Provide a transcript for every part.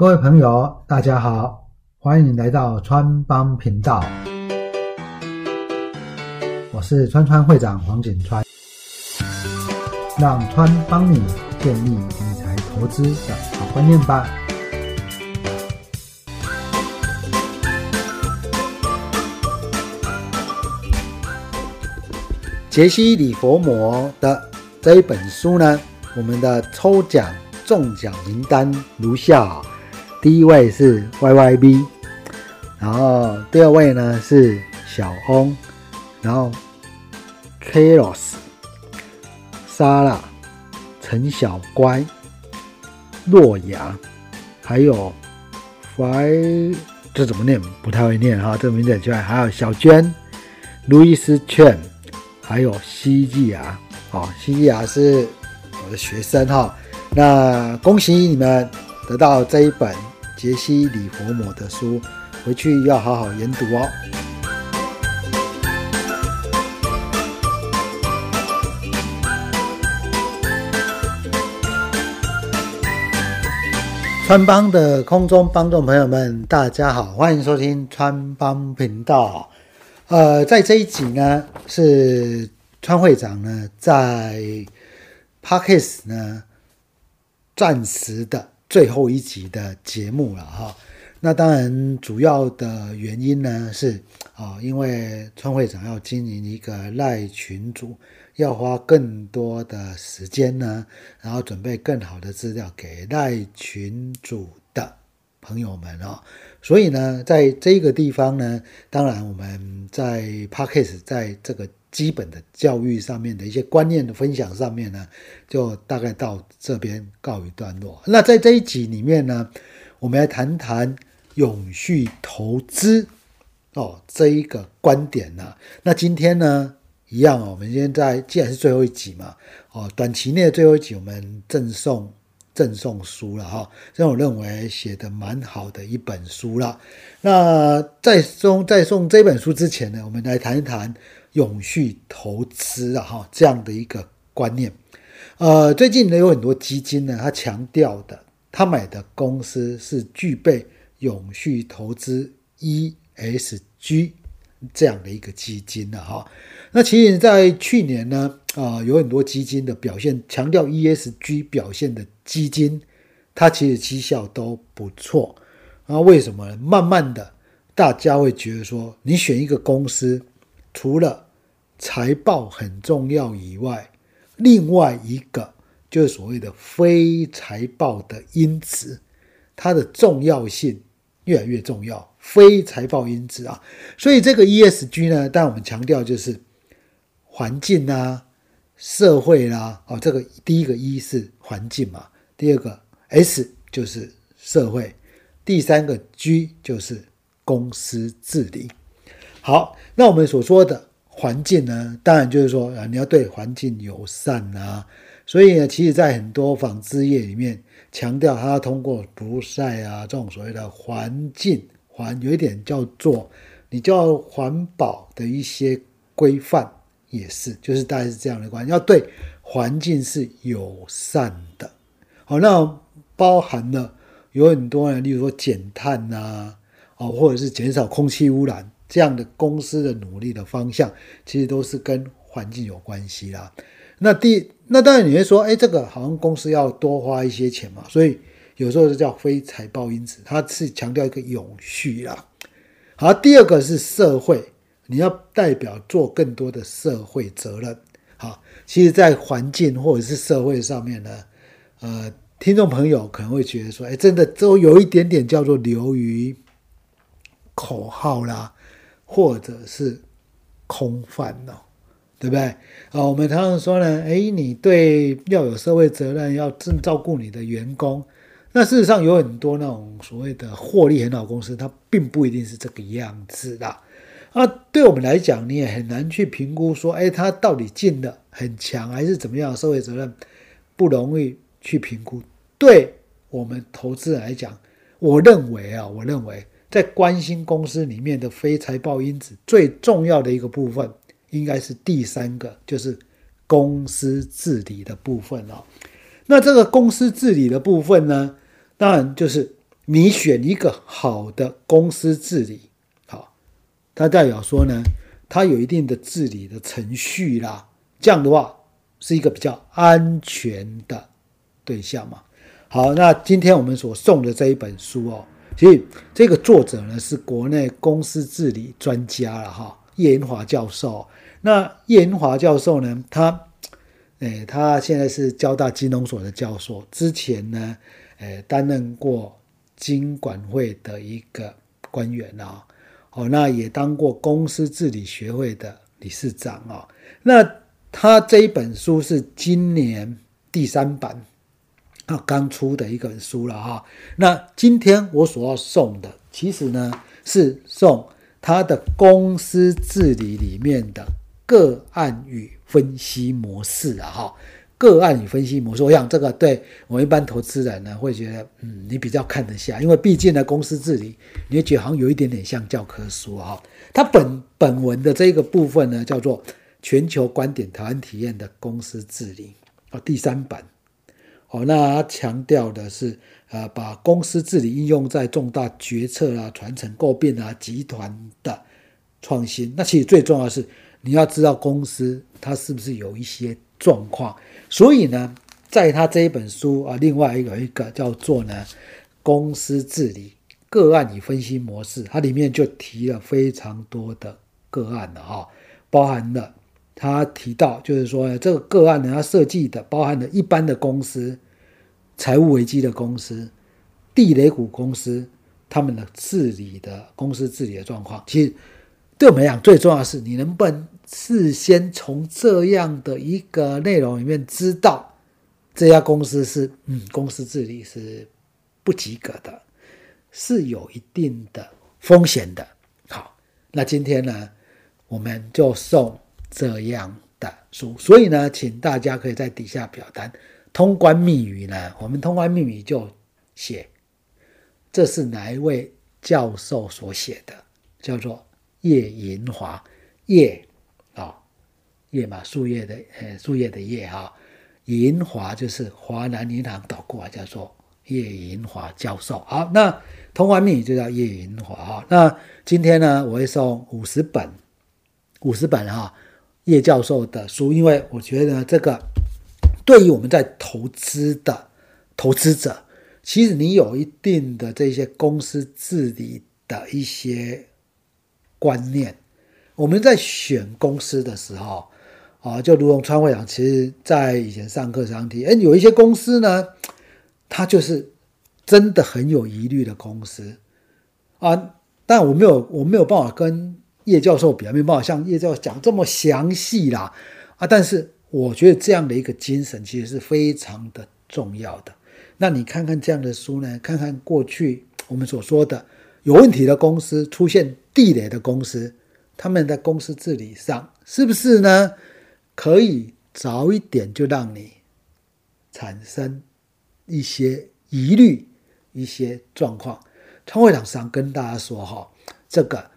各位朋友，大家好，欢迎来到川帮频道。我是川川会长黄景川，让川帮你建立理财投资的好观念吧。杰西·里佛摩的这一本书呢，我们的抽奖中奖名单如下：第一位是 Y Y B，然后第二位呢是小翁，然后 Karos、莎拉、陈小乖、洛阳，还有 Fly，这怎么念？不太会念哈，这个名字很奇怪。还有小娟、路易斯·圈。还有西季亚，哦，西季亚是我的学生哈。那恭喜你们得到这一本杰西·里佛摩的书，回去要好好研读哦。川帮的空中帮众朋友们，大家好，欢迎收听川帮频道。呃，在这一集呢，是川会长呢在 Parkes 呢暂时的最后一集的节目了哈。那当然，主要的原因呢是啊，因为川会长要经营一个赖群组，要花更多的时间呢，然后准备更好的资料给赖群组的朋友们哦。所以呢，在这个地方呢，当然我们在 p a c k a g e 在这个基本的教育上面的一些观念的分享上面呢，就大概到这边告一段落。那在这一集里面呢，我们来谈谈永续投资哦这一个观点呢。那今天呢，一样哦，我们现在既然是最后一集嘛，哦，短期内的最后一集，我们赠送。赠送书了哈，这我认为写的蛮好的一本书了。那在送在送这本书之前呢，我们来谈一谈永续投资啊哈这样的一个观念。呃，最近呢有很多基金呢，他强调的，他买的公司是具备永续投资 ESG 这样的一个基金的哈。那其实，在去年呢，啊，有很多基金的表现强调 ESG 表现的基金，它其实绩效都不错。那为什么？慢慢的，大家会觉得说，你选一个公司，除了财报很重要以外，另外一个就是所谓的非财报的因子，它的重要性越来越重要。非财报因子啊，所以这个 ESG 呢，但我们强调就是。环境啊，社会啦，哦，这个第一个 E 是环境嘛，第二个 S 就是社会，第三个 G 就是公司治理。好，那我们所说的环境呢，当然就是说啊，你要对环境友善啊，所以呢，其实在很多纺织业里面强调，它通过不晒啊这种所谓的环境环，有一点叫做你叫环保的一些规范。也是，就是大概是这样的关系，要对环境是友善的。好，那包含了有很多人，例如说减碳呐，哦，或者是减少空气污染这样的公司的努力的方向，其实都是跟环境有关系啦。那第，那当然你会说，哎，这个好像公司要多花一些钱嘛，所以有时候是叫非财报因子，它是强调一个永续啦。好，第二个是社会。你要代表做更多的社会责任，好，其实，在环境或者是社会上面呢，呃，听众朋友可能会觉得说，哎，真的都有一点点叫做流于口号啦，或者是空泛哦，对不对？啊，我们常常说呢，哎，你对要有社会责任，要正照顾你的员工，那事实上有很多那种所谓的获利很好公司，它并不一定是这个样子的。那对我们来讲，你也很难去评估说，哎，他到底尽的很强还是怎么样？社会责任不容易去评估。对我们投资人来讲，我认为啊，我认为在关心公司里面的非财报因子最重要的一个部分，应该是第三个，就是公司治理的部分哦。那这个公司治理的部分呢，当然就是你选一个好的公司治理，好，它代表说呢，它有一定的治理的程序啦，这样的话是一个比较安全的对象嘛。好，那今天我们所送的这一本书哦，其实这个作者呢是国内公司治理专家了哈，叶银华教授。那叶银华教授呢，他，诶，他现在是交大金融所的教授，之前呢，诶，担任过金管会的一个官员啊，哦，那也当过公司治理学会的理事长啊。那他这一本书是今年第三版。啊，刚出的一本书了哈。那今天我所要送的，其实呢是送他的公司治理里面的个案与分析模式啊哈。个案与分析模式，我想这个对我们一般投资人呢会觉得，嗯，你比较看得下，因为毕竟呢公司治理，你会觉得好像有一点点像教科书啊。它本本文的这个部分呢叫做全球观点台湾体验的公司治理啊，第三版。哦，那他强调的是，呃，把公司治理应用在重大决策啊、传承、构变啊、集团的创新。那其实最重要的是，你要知道公司它是不是有一些状况。所以呢，在他这一本书啊，另外有一个叫做呢公司治理个案与分析模式，它里面就提了非常多的个案了哈，包含了。他提到，就是说这个个案呢，他设计的包含了一般的公司、财务危机的公司、地雷股公司，他们的治理的公司治理的状况。其实对我们来讲，最重要的是你能不能事先从这样的一个内容里面知道这家公司是嗯，公司治理是不及格的，是有一定的风险的。好，那今天呢，我们就送。这样的书，所以呢，请大家可以在底下表单通关密语呢，我们通关密语就写这是哪一位教授所写的，叫做叶银华叶啊叶嘛树叶的呃树叶的叶哈，银华就是华南银行倒过来叫做叶银华教授。好，那通关密语就叫叶银华哈。那今天呢，我会送五十本，五十本哈。叶教授的书，因为我觉得这个对于我们在投资的投资者，其实你有一定的这些公司治理的一些观念。我们在选公司的时候，啊，就如同川会长，其实在以前上课常提，哎，有一些公司呢，它就是真的很有疑虑的公司啊，但我没有，我没有办法跟。叶教授表面没办法像叶教授讲这么详细啦，啊，但是我觉得这样的一个精神其实是非常的重要的。那你看看这样的书呢？看看过去我们所说的有问题的公司、出现地雷的公司，他们在公司治理上是不是呢？可以早一点就让你产生一些疑虑、一些状况。创会长常跟大家说哈，这个。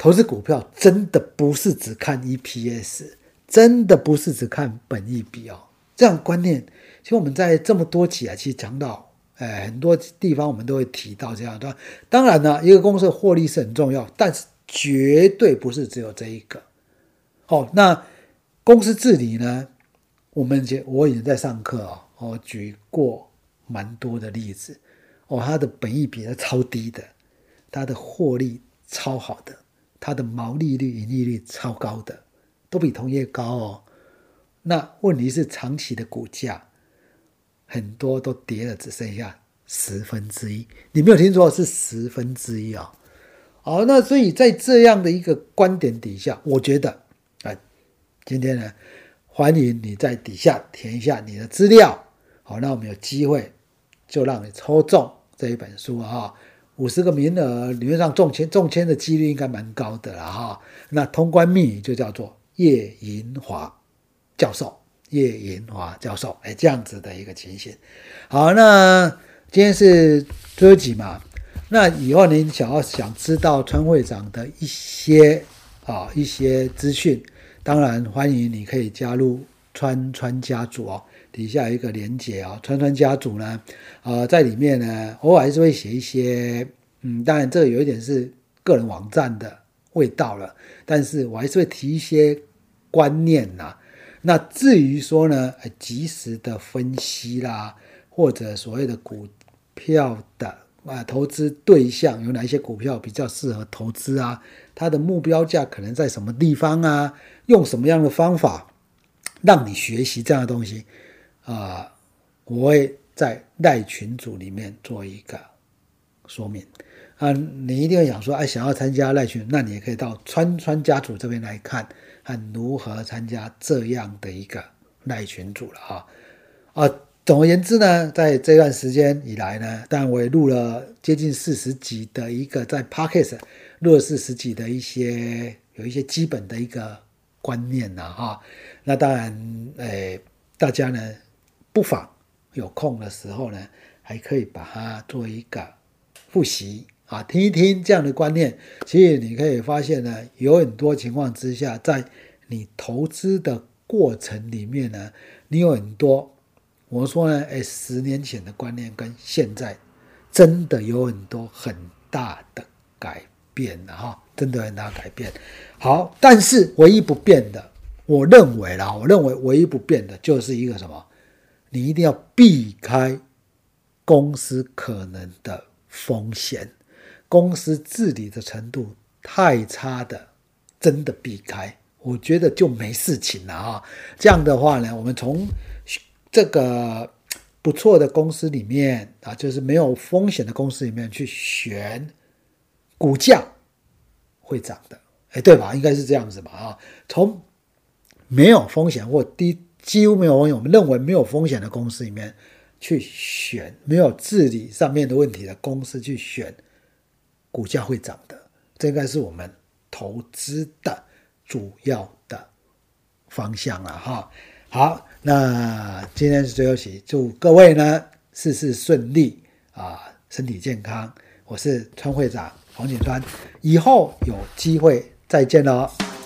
投资股票真的不是只看 EPS，真的不是只看本益比哦。这样观念，其实我们在这么多期啊，其实讲到，哎，很多地方我们都会提到这样的。当然呢，一个公司的获利是很重要，但是绝对不是只有这一个。好，那公司治理呢？我们就我已经在上课啊，我举过蛮多的例子。哦，它的本益比是超低的，它的获利超好的。它的毛利率、盈利率超高的，都比同业高哦。那问题是长期的股价很多都跌了，只剩下十分之一。你没有听错，是十分之一啊！好，那所以在这样的一个观点底下，我觉得，啊，今天呢，欢迎你在底下填一下你的资料。好，那我们有机会就让你抽中这一本书啊。五十个名额，理论上中签中签的几率应该蛮高的了哈。那通关密语就叫做叶银华教授，叶银华教授，哎，这样子的一个情形。好，那今天是周几嘛，那以后您想要想知道川会长的一些啊一些资讯，当然欢迎你可以加入川川家族哦。底下有一个连接啊，川川家族呢，呃，在里面呢，偶尔还是会写一些，嗯，当然这个有一点是个人网站的味道了，但是我还是会提一些观念呐。那至于说呢，及时的分析啦，或者所谓的股票的啊投资对象有哪一些股票比较适合投资啊？它的目标价可能在什么地方啊？用什么样的方法让你学习这样的东西啊？我会在赖群组里面做一个说明啊。你一定要想说，哎，想要参加赖群，那你也可以到川川家族这边来看。看如何参加这样的一个赖群组了啊啊！总而言之呢，在这段时间以来呢，但我也录了接近四十集的一个在 Podcast 录了四十集的一些有一些基本的一个观念呐哈。那当然，诶，大家呢不妨有空的时候呢，还可以把它做一个复习。啊，听一听这样的观念，其实你可以发现呢，有很多情况之下，在你投资的过程里面呢，你有很多，我说呢，哎，十年前的观念跟现在真的有很多很大的改变了哈，真的很大改变。好，但是唯一不变的，我认为啦，我认为唯一不变的就是一个什么，你一定要避开公司可能的风险。公司治理的程度太差的，真的避开，我觉得就没事情了啊。这样的话呢，我们从这个不错的公司里面啊，就是没有风险的公司里面去选股价会涨的，哎，对吧？应该是这样子吧？啊，从没有风险或低几乎没有风险，我们认为没有风险的公司里面去选没有治理上面的问题的公司去选。股价会涨的，这应该是我们投资的主要的方向了哈。好，那今天是最后期，祝各位呢事事顺利啊，身体健康。我是川会长黄景川，以后有机会再见喽。